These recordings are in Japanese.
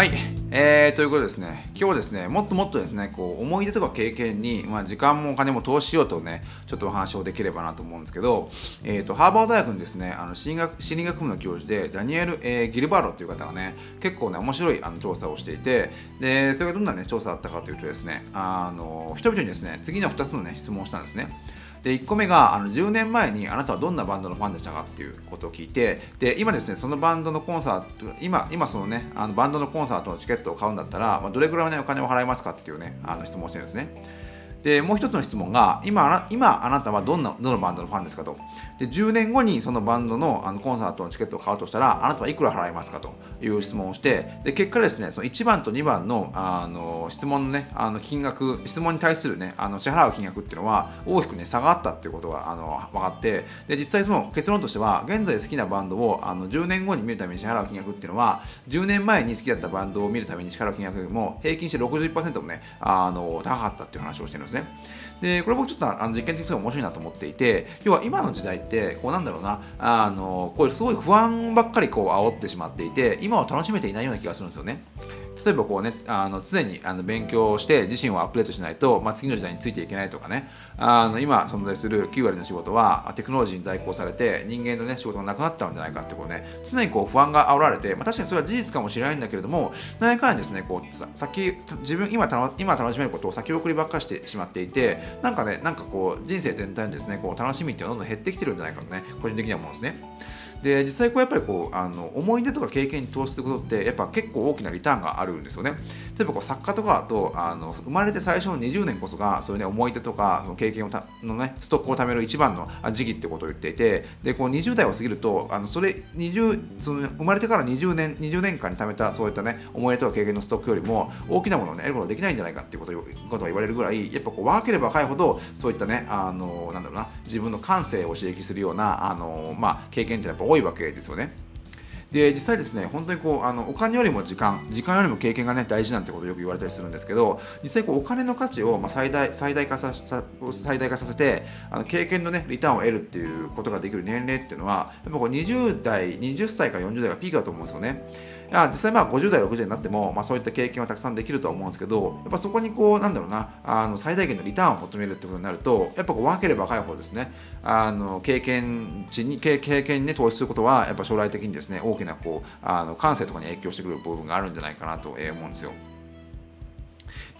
はい、えー、ということですね、今日はですね、もっともっとですね、こう思い出とか経験に、まあ、時間もお金も投資しようとね、ちょっとお話をできればなと思うんですけど、えーと、ハーバード大学にですね、あの心学心理学部の教授で、ダニエル・えー、ギルバーロという方がね、結構ね、面白いあの調査をしていて、で、それがどんな、ね、調査だったかというとですね、あの人々にですね、次の2つの、ね、質問をしたんですね。で1個目があの10年前にあなたはどんなバンドのファンでしたかっていうことを聞いてで今ですねそのバンドのコンサート今今そのねあのバンドのコンサートのチケットを買うんだったら、まあ、どれくらいの、ね、お金を払いますかっていうねあの質問をしてるんですね。でもう一つの質問が今今あなたはどんなどのバンドのファンですかと。で10年後にそのバンドのあのコンサートのチケットを買うとしたらあなたはいくら払いますかという質問をしてで結果ですねその1番と2番のあの質問のねあの金額質問に対するねあの支払う金額っていうのは大きくね差がったっていうことがあの分かってで実際その結論としては現在好きなバンドをあの10年後に見るために支払う金額っていうのは10年前に好きだったバンドを見るために支払う金額よりも平均して60%もねあの高かったっていう話をしてるんですですねでこれ僕ちょっとあの実験的にすごい面白いなと思っていて要は今の時代ってこうなんだろうなあのこういうすごい不安ばっかりこう煽ってしまっていて今は楽しめていないような気がするんですよね。例えばこうねあの常にあの勉強をして自身をアップデートしないと、まあ、次の時代についていけないとかねあの今存在する9割の仕事はテクノロジーに代行されて人間の、ね、仕事がなくなっちゃうんじゃないかってこうね常にこう不安が煽られて、まあ、確かにそれは事実かもしれないんだけれども何かにですねこう先自分今今楽しめることを先送りばっかしてしまっていてなんかねなんかこう人生全体にですねこう楽しみっていうのはどんどん減ってきてるんじゃないかとね個人的には思うんですね。で実際こうやっぱりこうあの思い出とか経験に投資することってやっぱ結構大きなリターンがあるんですよね。例えばこう作家とかだとあの生まれて最初の20年こそがそういうね思い出とかその経験をたのねストックを貯める一番の時期ってことを言っていてでこう20代を過ぎるとあのそれ20その生まれてから20年20年間に貯めたそういったね思い出とか経験のストックよりも大きなものをね得ることができないんじゃないかっていうことことが言われるぐらいやっぱこう若ければ若いほどそういったねあのなんだろうな自分の感性を刺激するようなあのまあ経験ってやっぱ多いわけですよね。で実際ですね本当にこうあのお金よりも時間時間よりも経験がね大事なんてことをよく言われたりするんですけど実際こうお金の価値をまあ最大最大化さ最大化させてあの経験のねリターンを得るっていうことができる年齢っていうのはやっぱこう20代20歳から40代がピークだと思うんですよね。や実際まあ50代60代になっても、まあ、そういった経験はたくさんできるとは思うんですけどやっぱそこにこうなんだろうなあの最大限のリターンを求めるってことになるとやっぱこう若ければ若い方ですねあの経験値に経験に、ね、投資することはやっぱ将来的にですね大ききなこうあの感性とかに影響してくる部分があるんじゃないかなと思うんですよ。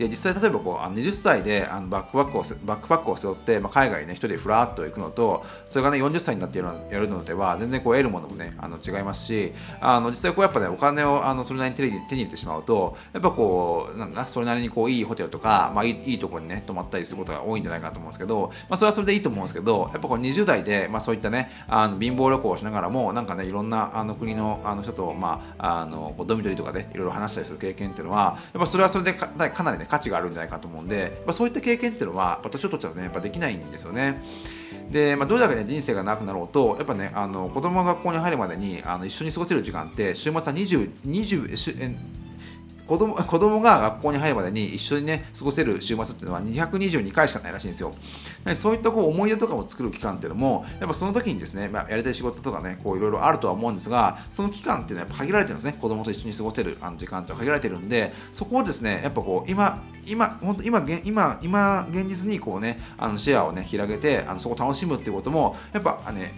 で実際例えばこうあの20歳であのバックパックをバックパックを背負って、まあ、海外にね一人でふらっと行くのとそれがね40歳になってやるのでは全然こう得るものもねあの違いますしあの実際こうやっぱねお金をあのそれなりに手に手に入れてしまうとやっぱこうなんだそれなりにこういいホテルとか、まあ、いいいいところにね泊まったりすることが多いんじゃないかなと思うんですけど、まあ、それはそれでいいと思うんですけどやっぱこう20代で、まあ、そういったねあの貧乏旅行をしながらもなんかねいろんなあの国のあの人と、まあ、あのドミトリーとかでいろいろ話したりする経験っていうのはやっぱそれはそれでかかなりね価値があるんじゃないかと思うんで、まあ、そういった経験っていうのは私をとってはねやっぱできないんですよね。で、まあ、どれだけね人生が長くなろうとやっぱねあの子供が学校に入るまでにあの一緒に過ごせる時間って週末は20 20子供子供が学校に入るまでに一緒にね過ごせる週末っていうのは222回しかないらしいんですよ。そういったこう思い出とかを作る期間っていうのもやっぱその時にですね、まあ、やりたい仕事とかねこういろいろあるとは思うんですがその期間っていうのはやっぱ限られてるんですね子供と一緒に過ごせるあの時間って限られてるんでそこをですねやっぱこう今今本当今今今現実にこうねあのシェアをね広げてあのそこを楽しむっていうこともやっぱね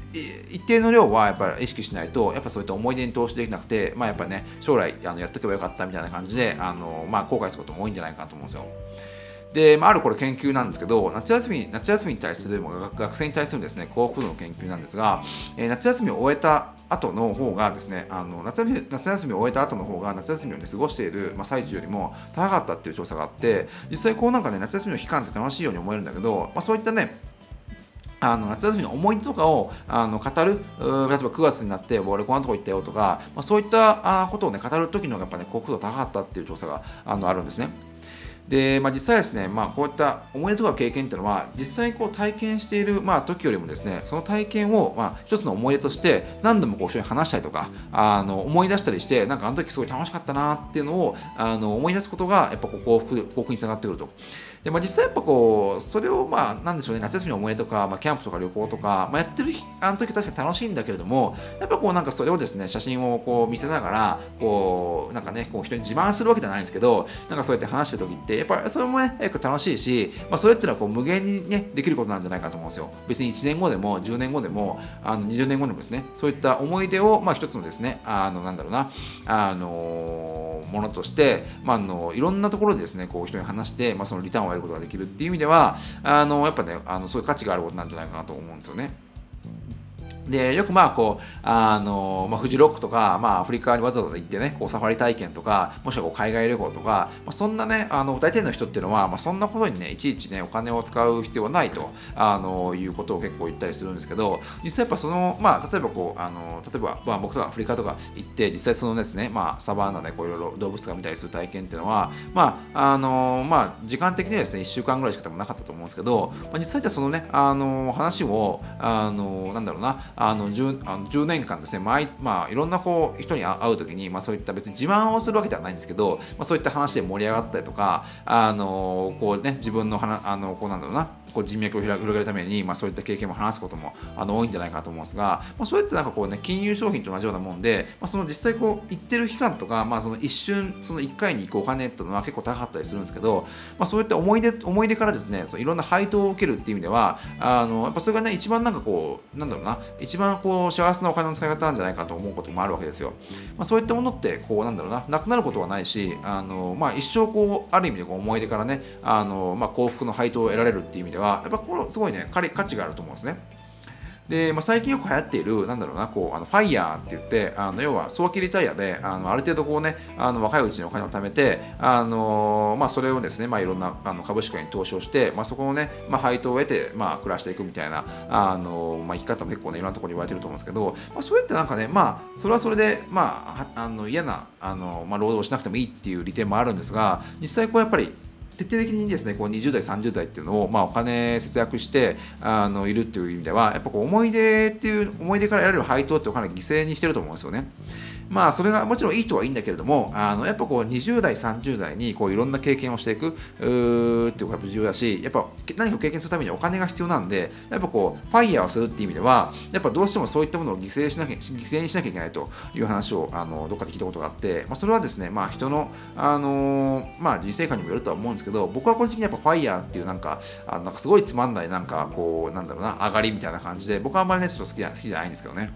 一定の量はやっぱり意識しないとやっぱそういった思い出に投資できなくてまあやっぱね将来あのやっとけばよかったみたいな感じであのまあ後悔することも多いんじゃないかなと思うんですよ。で、まあ、あるこれ研究なんですけど、夏休み夏休みに対する学生に対するですね幸福度の研究なんですが、えー、夏休みを終えた後の方がですねあの夏休み夏休みを終えた後の方が夏休みを、ね、過ごしている、まあ、最中よりも高かったっていう調査があって実際こうなんかね夏休みの期間って楽しいように思えるんだけど、まあ、そういったねあの夏休みの思い出とかをあの語る、例えば9月になって、俺こんなとこ行ったよとか、まあ、そういったことを、ね、語る時のやっぱね、幸福度高かったっていう調査があのあるんですね。で、まあ、実際ですね、まあ、こういった思い出とか経験っていうのは実際こう体験している、まあ、時よりもですねその体験を、まあ、一つの思い出として何度もこう一緒に話したりとかあの思い出したりしてなんかあの時すごい楽しかったなっていうのをあの思い出すことがやっぱこう幸福幸福につながってくると。で、まあ、実際やっぱこう、それをまあ、なんでしょうね、夏休みの思い出とか、まあ、キャンプとか旅行とか、まあ、やってるあの時確かに楽しいんだけれども、やっぱこうなんかそれをですね、写真をこう見せながら、こう、なんかね、こう人に自慢するわけじゃないんですけど、なんかそうやって話してる時って、やっぱそれもね、結構楽しいし、まあ、それっていうのはこう無限にね、できることなんじゃないかと思うんですよ。別に1年後でも、10年後でも、あの20年後でもですね、そういった思い出を、まあ、一つのですね、あの、なんだろうな、あのものとして、まあ、あのいろんなところでですねこう人に話して、まあ、そのリターンを得ることができるっていう意味ではあのやっぱねあのそういう価値があることなんじゃないかなと思うんですよね。でよくまあこうあの、まあ、フジロックとか、まあ、アフリカにわざわざ行ってねこうサファリ体験とかもしくはこう海外旅行とか、まあ、そんなねあの大体の人っていうのは、まあ、そんなことにねいちいちねお金を使う必要はないとあのいうことを結構言ったりするんですけど実際やっぱそのまあ例えばこうあの例えば、まあ、僕とかアフリカとか行って実際そのですね、まあ、サバンナでこういろいろ動物とか見たりする体験っていうのはまああのまあ時間的にはですね1週間ぐらいしか多分なかったと思うんですけど、まあ、実際ってそのねあの話をあのなんだろうなあの 10, あの10年間ですね毎、まあ、いろんなこう人に会う時に、まあ、そういった別に自慢をするわけではないんですけど、まあ、そういった話で盛り上がったりとかあのこうね自分の話あのこうなんだろうなこう人脈を広げるために、まあ、そういった経験も話すこともあの多いんじゃないかと思うんですが、まあ、そうやってなんかこうね金融商品と同じようなもんで、まあ、その実際こう行ってる期間とか、まあ、その一瞬その1回に行くお金っていうのは結構高かったりするんですけど、まあ、そういった思い出思い出からですねそいろんな配当を受けるっていう意味ではあのやっぱそれがね一番なんかこうなんだろうな一番こう幸せなお金の使い方なんじゃないかと思うこともあるわけですよ、まあ、そういったものってこうなんだろうななくなることはないしあの、まあ、一生こうある意味でこう思い出からねあの、まあ、幸福の配当を得られるっていう意味でははやっぱこれすごいね価値があると思うんですね。で、まあ、最近よく流行っている、なんだろうな、こう、あのファイヤーって言って、あの要は早期リタイアで、あのある程度こうね、あの若いうちにお金を貯めて、あのまあ、それをですね、まあ、いろんなあの株式に投資をして、まあ、そこのね、まあ、配当を得て、まあ、暮らしていくみたいな、あのまあ、生き方も結構ね、いろんなところに言われてると思うんですけど、まあ、それってなんかね、まあ、それはそれで、まあ、あの嫌なあの、まあ、労働をしなくてもいいっていう利点もあるんですが、実際こうやっぱり、徹底的にですねこう20代30代っていうのを、まあ、お金節約してあのいるっていう意味ではやっぱこう思い出っていう思い出から得られる配当ってお金犠牲にしてると思うんですよね。まあそれがもちろんいい人はいいんだけれどもあのやっぱこう20代30代にこういろんな経験をしていくっていうことが重要だしやっぱ何かを経験するためにお金が必要なんでやっぱこうファイヤーをするっていう意味ではやっぱどうしてもそういったものを犠牲しなきゃ犠牲にしなきゃいけないという話をあのどっかで聞いたことがあって、まあ、それはですねまあ人のあのまあ人生観にもよるとは思うんですけど僕は個人的にやっぱファイヤーっていうなんかあのなんかすごいつまんないなんかこうなんだろうな上がりみたいな感じで僕はあんまりねちょっと好き好きじゃないんですけどね。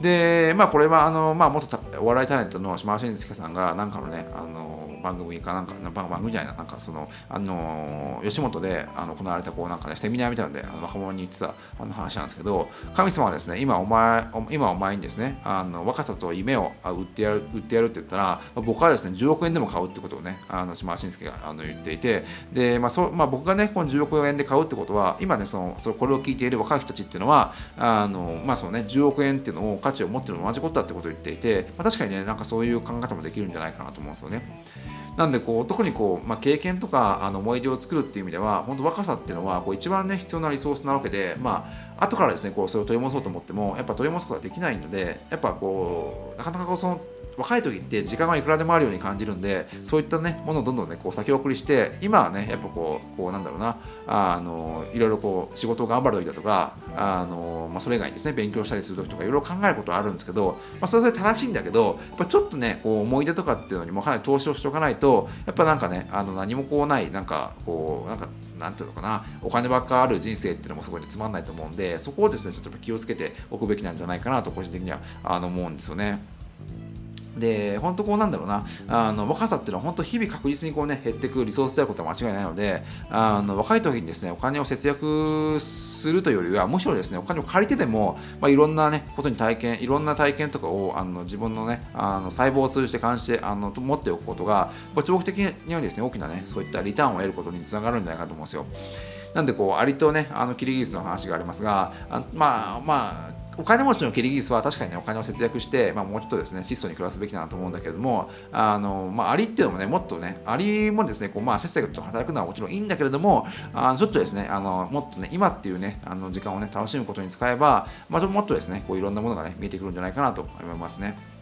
で、まあ、これはあの、まあ、元お笑いタレントの島真介さんが、なんかのね、あの番組かなんか、番組じゃないな、なんかその、あの、吉本であの行われた、こう、なんかね、セミナーみたいなので、あの若者に言ってたあの話なんですけど、神様はですね、今お前、今お前にですね、あの若さと夢を売ってやる売ってやるって言ったら、僕はですね、10億円でも買うってことをね、あの島真介があの言っていて、で、まあそまあ、僕がね、この10億円で買うってことは、今ね、そのそこれを聞いている若い人たちっていうのは、あのまあそのね、10億円っていうのを価値を持ってるのと同じことだってことを言っていて、まあ、確かにね、なんかそういう考え方もできるんじゃないかなと思うんですよね。なんでこう特にこう、まあ、経験とかあの思い出を作るっていう意味では本当若さっていうのはこう一番ね必要なリソースなわけでまあ後からですねこうそれを取り戻そうと思ってもやっぱ取り戻すことはできないのでやっぱこうなかなかこうその若い時って時間はいくらでもあるように感じるんでそういったねものをどんどんねこう先送りして今はねやっぱこうこうなんだろうなあのいろいろこう仕事を頑張る時だとかあの、まあ、それ以外にですね勉強したりする時とかいろいろ考えることはあるんですけど、まあ、それぞれ正しいんだけどやっぱちょっとねこう思い出とかっていうのにもかなり投資をしておかないとやっぱなんかねあの何もこうないなんかこうなんかなんていうのかなお金ばっかある人生っていうのもすごい、ね、つまんないと思うんでそこをですねちょっと気をつけておくべきなんじゃないかなと個人的にはあの思うんですよね。で、本当こうなんだろうな、あの若さっていうのは本当日々確実にこうね、減っていくリソースであることは間違いないので、あの若い時にですね、お金を節約するというよりは、むしろですね、お金を借りてでも、まあ、いろんなね、ことに体験、いろんな体験とかをあの自分のね、あの細胞を通じて感じて、あの持っておくことが、長期的にはですね、大きなね、そういったリターンを得ることにつながるんじゃないかと思うんですよ。なんでこう、アリとね、あのキリギリスの話がありますが、あまあまあ、お金持ちのキリギリスは確かにね、お金を節約して、まあ、もうちょっとですね、質素に暮らすべきだなと思うんだけれども、あの、まあ、アリっていうのもね、もっとね、アリもですね、こう、まあ、せっせと働くのはもちろんいいんだけれども、あちょっとですね、あの、もっとね、今っていうね、あの、時間をね、楽しむことに使えば、まあ、もっとですね、こう、いろんなものがね、見えてくるんじゃないかなと思いますね。